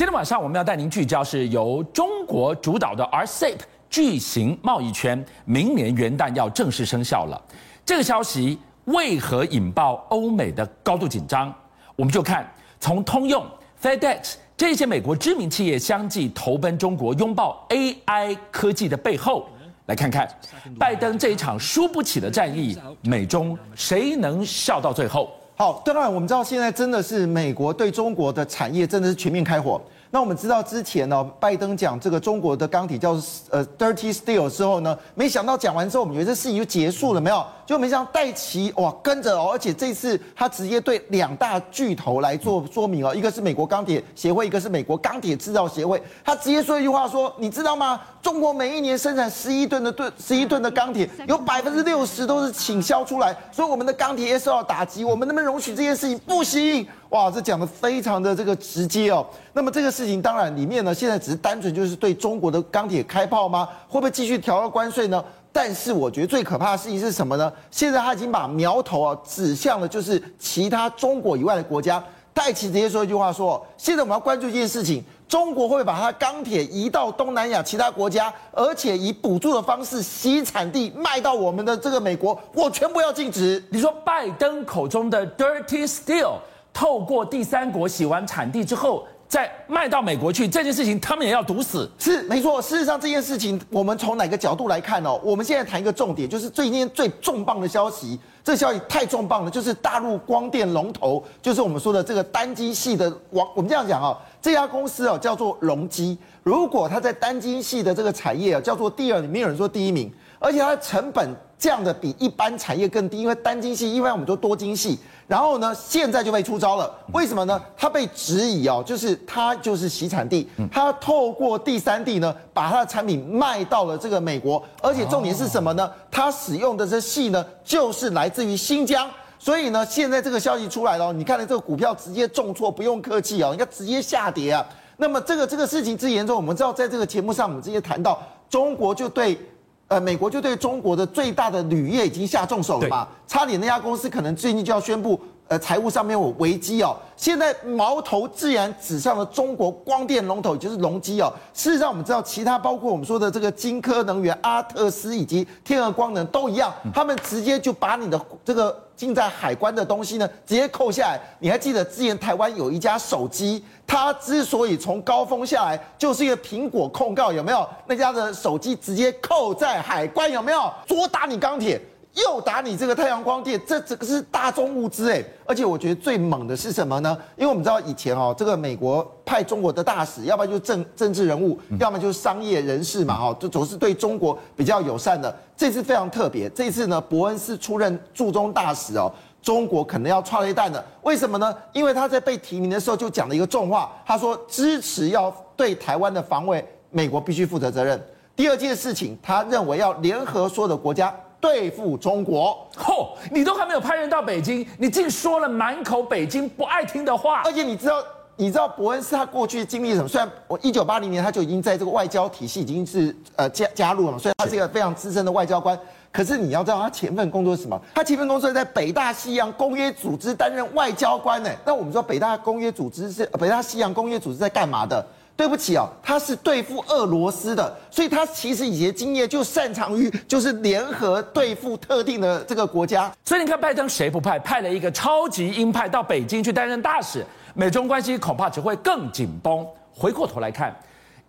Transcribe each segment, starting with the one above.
今天晚上我们要带您聚焦是由中国主导的 RCEP 巨型贸易圈，明年元旦要正式生效了。这个消息为何引爆欧美的高度紧张？我们就看从通用、FedEx 这些美国知名企业相继投奔中国，拥抱 AI 科技的背后，来看看拜登这一场输不起的战役，美中谁能笑到最后？好，当然我们知道现在真的是美国对中国的产业真的是全面开火。那我们知道之前呢，拜登讲这个中国的钢铁叫呃 dirty steel 之后呢，没想到讲完之后，我们以为这事情就结束了没有？就没想到戴奇哇跟着哦，而且这次他直接对两大巨头来做说明哦，一个是美国钢铁协会，一个是美国钢铁制造协会，他直接说一句话说，你知道吗？中国每一年生产十一吨的吨十一吨的钢铁，有百分之六十都是倾销出来，所以我们的钢铁也受到打击，我们能不能容许这件事情？不行。哇，这讲的非常的这个直接哦。那么这个事情当然里面呢，现在只是单纯就是对中国的钢铁开炮吗？会不会继续调高关税呢？但是我觉得最可怕的事情是什么呢？现在他已经把苗头啊指向了就是其他中国以外的国家。戴琪直接说一句话说：现在我们要关注一件事情，中国会不会把它钢铁移到东南亚其他国家，而且以补助的方式洗产地卖到我们的这个美国，我全部要禁止。你说拜登口中的 dirty steel。透过第三国洗完产地之后，再卖到美国去，这件事情他们也要堵死。是没错，事实上这件事情，我们从哪个角度来看哦？我们现在谈一个重点，就是最近最重磅的消息。这消息太重磅了，就是大陆光电龙头，就是我们说的这个单晶系的王。我们这样讲啊，这家公司哦叫做隆基。如果它在单晶系的这个产业啊叫做第二，没有人说第一名，而且它的成本这样的比一般产业更低，因为单晶系一般我们说多晶系。然后呢，现在就被出招了。为什么呢？它被质疑哦，就是它就是洗产地，它透过第三地呢，把它的产品卖到了这个美国，而且重点是什么呢？它使用的这矽呢，就是来自于新疆。所以呢，现在这个消息出来了，你看这个股票直接重挫，不用客气哦，应该直接下跌啊。那么这个这个事情之严重，我们知道在这个节目上，我们直接谈到中国就对。呃，美国就对中国的最大的铝业已经下重手了嘛？差点那家公司可能最近就要宣布，呃，财务上面有危机哦。现在矛头自然指向了中国光电龙头，也就是隆基哦。事实上，我们知道其他包括我们说的这个晶科能源、阿特斯以及天鹅光能都一样，他们直接就把你的这个。进在海关的东西呢，直接扣下来。你还记得之前台湾有一家手机，它之所以从高峰下来，就是一个苹果控告，有没有？那家的手机直接扣在海关，有没有？捉打你钢铁。又打你这个太阳光电，这这个是大宗物资哎，而且我觉得最猛的是什么呢？因为我们知道以前哦，这个美国派中国的大使，要不然就是政政治人物，要么就是商业人士嘛，哈，就总是对中国比较友善的。这次非常特别，这次呢，伯恩斯出任驻中大使哦，中国可能要踹一蛋了。为什么呢？因为他在被提名的时候就讲了一个重话，他说支持要对台湾的防卫，美国必须负责责任。第二件事情，他认为要联合所有的国家。对付中国，嚯！你都还没有派人到北京，你竟说了满口北京不爱听的话。而且你知道，你知道伯恩斯他过去经历什么？虽然我一九八零年他就已经在这个外交体系已经是呃加加入了嘛，所以他是一个非常资深的外交官。可是你要知道，他前份工作是什么？他前份工作在北大西洋公约组织担任外交官呢。那我们说北大公约组织是北大西洋公约组织在干嘛的？对不起哦，他是对付俄罗斯的，所以他其实以前经验就擅长于就是联合对付特定的这个国家。所以你看，拜登谁不派？派了一个超级鹰派到北京去担任大使，美中关系恐怕只会更紧绷。回过头来看，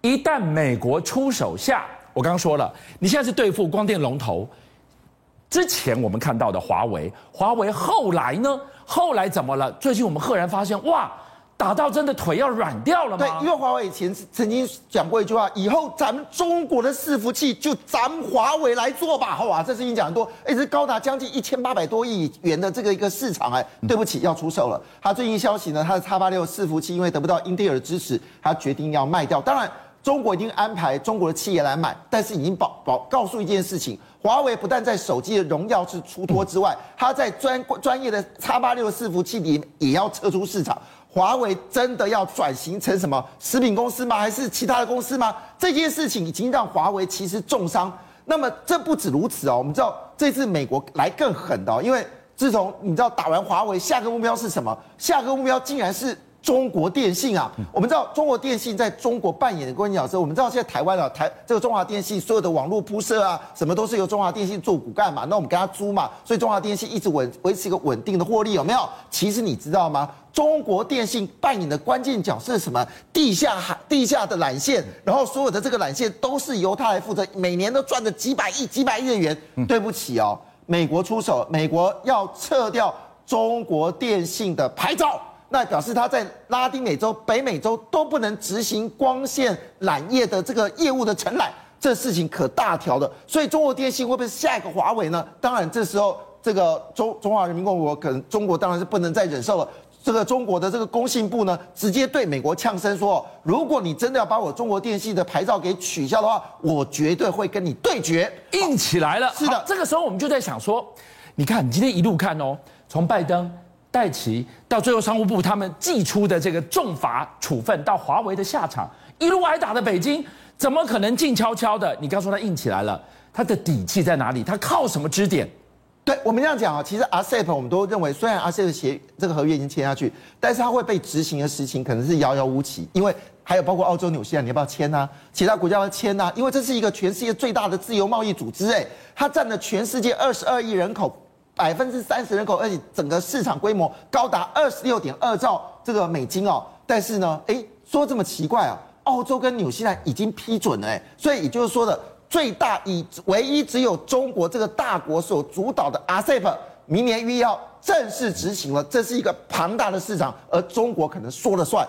一旦美国出手下，我刚刚说了，你现在是对付光电龙头，之前我们看到的华为，华为后来呢？后来怎么了？最近我们赫然发现，哇！打到真的腿要软掉了吗？对，因为华为以前曾经讲过一句话，以后咱们中国的伺服器就咱们华为来做吧。好啊，这事情讲很多，一直高达将近一千八百多亿元的这个一个市场，哎，对不起，要出售了。他最近消息呢，他的叉八六伺服器因为得不到英特尔的支持，他决定要卖掉。当然，中国已经安排中国的企业来买，但是已经保保告诉一件事情，华为不但在手机的荣耀是出脱之外，他在专专业的叉八六伺服器里也要撤出市场。华为真的要转型成什么食品公司吗？还是其他的公司吗？这件事情已经让华为其实重伤。那么这不止如此哦，我们知道这次美国来更狠的，因为自从你知道打完华为，下个目标是什么？下个目标竟然是中国电信啊。我们知道中国电信在中国扮演的关键角色。我们知道现在台湾啊，台这个中华电信所有的网络铺设啊，什么都是由中华电信做骨干嘛。那我们给他租嘛，所以中华电信一直稳维持一个稳定的获利，有没有？其实你知道吗？中国电信扮演的关键角色是什么？地下海、地下的缆线，然后所有的这个缆线都是由他来负责，每年都赚着几百亿、几百亿的元。对不起哦，美国出手，美国要撤掉中国电信的牌照，那表示他在拉丁美洲、北美洲都不能执行光线缆业的这个业务的承揽，这事情可大条的。所以中国电信会不会是下一个华为呢？当然，这时候这个中中华人民共和国可能中国当然是不能再忍受了。这个中国的这个工信部呢，直接对美国呛声说：“如果你真的要把我中国电信的牌照给取消的话，我绝对会跟你对决。”硬起来了。是的，这个时候我们就在想说，你看，你今天一路看哦，从拜登、戴琪到最后商务部他们寄出的这个重罚处分，到华为的下场，一路挨打的北京，怎么可能静悄悄的？你刚说他硬起来了，他的底气在哪里？他靠什么支点？对我们这样讲啊，其实 RCEP 我们都认为，虽然 RCEP 协这个合约已经签下去，但是它会被执行的事情可能是遥遥无期，因为还有包括澳洲、纽西兰，你要不要签啊？其他国家要签啊？因为这是一个全世界最大的自由贸易组织，哎，它占了全世界二十二亿人口，百分之三十人口，而且整个市场规模高达二十六点二兆这个美金哦。但是呢，哎，说这么奇怪啊，澳洲跟纽西兰已经批准了，哎，所以也就是说的。最大以唯一只有中国这个大国所主导的 RCEP，明年预要正式执行了，这是一个庞大的市场，而中国可能说了算。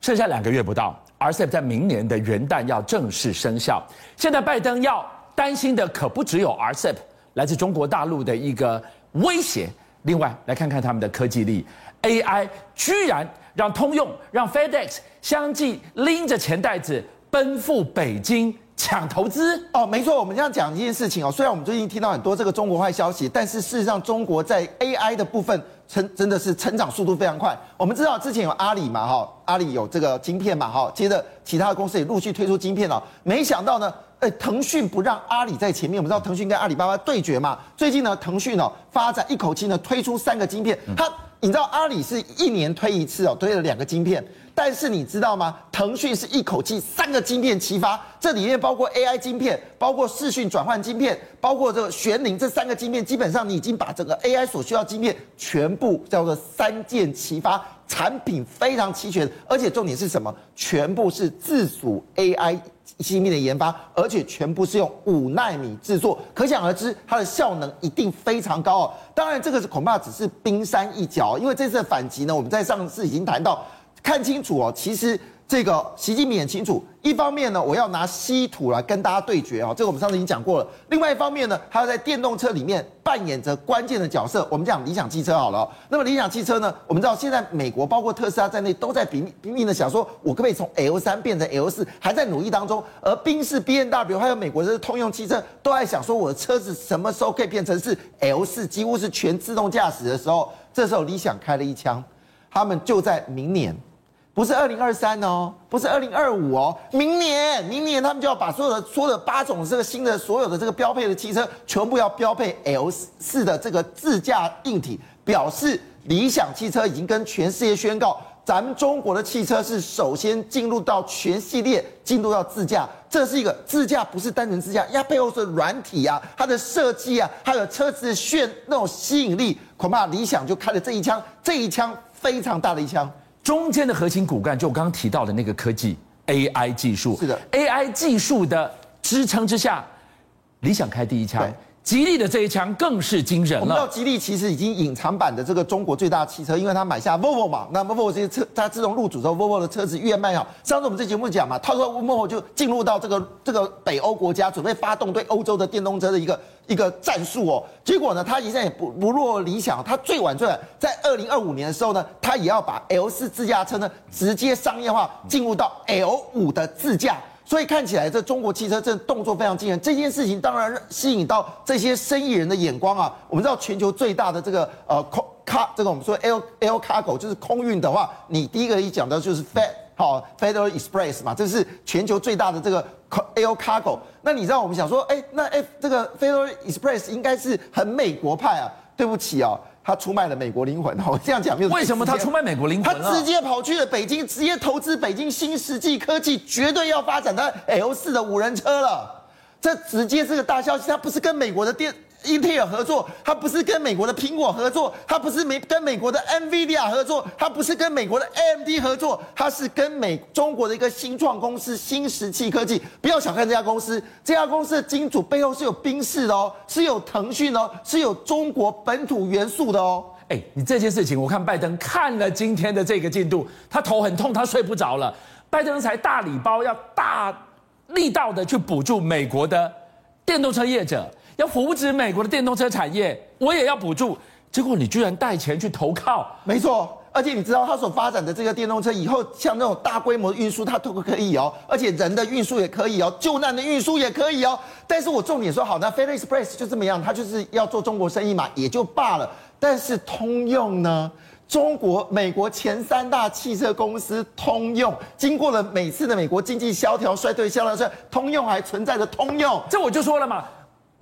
剩下两个月不到，RCEP 在明年的元旦要正式生效。现在拜登要担心的可不只有 RCEP 来自中国大陆的一个威胁。另外，来看看他们的科技力，AI 居然让通用、让 FedEx 相继拎着钱袋子奔赴北京。抢投资哦，没错，我们这样讲一件事情哦。虽然我们最近听到很多这个中国坏消息，但是事实上，中国在 AI 的部分成真的是成长速度非常快。我们知道之前有阿里嘛，哈，阿里有这个晶片嘛，哈，接着其他的公司也陆续推出晶片了。没想到呢，哎，腾讯不让阿里在前面。我们知道腾讯跟阿里巴巴对决嘛，最近呢，腾讯呢发展一口气呢推出三个晶片，它你知道阿里是一年推一次哦，推了两个晶片。但是你知道吗？腾讯是一口气三个晶片齐发，这里面包括 AI 晶片，包括视讯转换晶片，包括这个玄灵这三个晶片，基本上你已经把整个 AI 所需要晶片全部叫做三件齐发，产品非常齐全，而且重点是什么？全部是自主 AI 芯片的研发，而且全部是用五纳米制作，可想而知它的效能一定非常高哦。当然，这个是恐怕只是冰山一角，因为这次的反击呢，我们在上次已经谈到。看清楚哦，其实这个习近平很清楚，一方面呢，我要拿稀土来跟大家对决啊，这个我们上次已经讲过了。另外一方面呢，他要在电动车里面扮演着关键的角色。我们讲理想汽车好了，那么理想汽车呢，我们知道现在美国包括特斯拉在内都在拼命拼命的想说，我可不可以从 L 三变成 L 四，还在努力当中。而宾士、BMW 还有美国的通用汽车都在想说，我的车子什么时候可以变成是 L 四，几乎是全自动驾驶的时候，这时候理想开了一枪，他们就在明年。不是二零二三哦，不是二零二五哦，明年，明年他们就要把所有的所有的八种这个新的所有的这个标配的汽车，全部要标配 L 四的这个自驾硬体，表示理想汽车已经跟全世界宣告，咱们中国的汽车是首先进入到全系列进入到自驾，这是一个自驾，不是单纯自驾，呀背后是软体啊，它的设计啊，还有车子炫那种吸引力，恐怕理想就开了这一枪，这一枪非常大的一枪。中间的核心骨干，就我刚刚提到的那个科技 AI 技术，是的，AI 技术的支撑之下，理想开第一枪。吉利的这一枪更是惊人了。我们知道吉利其实已经隐藏版的这个中国最大汽车，因为他买下 Volvo 嘛，那 Volvo 这些车，它自从入主之后，Volvo 的车子越卖好。上次我们这节目讲嘛，他说 Volvo 就进入到这个这个北欧国家，准备发动对欧洲的电动车的一个一个战术哦。结果呢，他现在也不不落理想，他最晚最晚在二零二五年的时候呢，他也要把 L 四自驾车呢直接商业化，进入到 L 五的自驾。所以看起来，这中国汽车这动作非常惊人。这件事情当然吸引到这些生意人的眼光啊。我们知道，全球最大的这个呃空卡，这个我们说 Air Air Cargo 就是空运的话，你第一个一讲到就是 Fed 好 Federal Express 嘛，这是全球最大的这个 Air Cargo。那你知道我们想说，哎，那 F 这个 Federal Express 应该是很美国派啊？对不起啊，他出卖了美国灵魂。哦这样讲没有？为什么他出卖美国灵魂？他直接跑去了北京，直接投资北京新世纪科技，绝对要发展他 L 四的五人车了。这直接是个大消息，他不是跟美国的电。英特尔合作，他不是跟美国的苹果合作，他不是美跟美国的 NVIDIA 合作，他不是跟美国的 AMD 合作，他是跟美中国的一个新创公司新石器科技。不要小看这家公司，这家公司的金主背后是有宾士的哦，是有腾讯哦，是有中国本土元素的哦。哎，你这件事情，我看拜登看了今天的这个进度，他头很痛，他睡不着了。拜登才大礼包，要大力道的去补助美国的电动车业者。要扶植美国的电动车产业，我也要补助。结果你居然带钱去投靠，没错。而且你知道他所发展的这个电动车，以后像那种大规模的运输，它都可以哦。而且人的运输也可以哦，救难的运输也可以哦。但是我重点说好，那 FedEx 就这么样，它就是要做中国生意嘛，也就罢了。但是通用呢？中国、美国前三大汽车公司通用，经过了每次的美国经济萧条、衰退、萧条、衰退，通用还存在着通用，这我就说了嘛。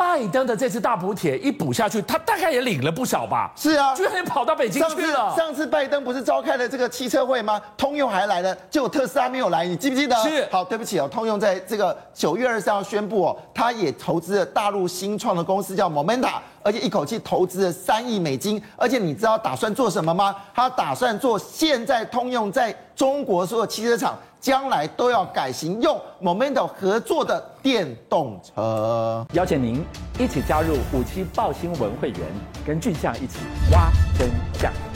拜登的这次大补贴一补下去，他大概也领了不少吧？是啊，居然也跑到北京去了。上次，拜登不是召开了这个汽车会吗？通用还来了，结果特斯拉没有来，你记不记得？是。好，对不起哦，通用在这个九月二十三号宣布哦，他也投资了大陆新创的公司叫 Momenta，而且一口气投资了三亿美金。而且你知道打算做什么吗？他打算做现在通用在中国所有汽车厂。将来都要改行用 Momento 合作的电动车。邀请您一起加入五七报新闻会员，跟俊相一起挖真相。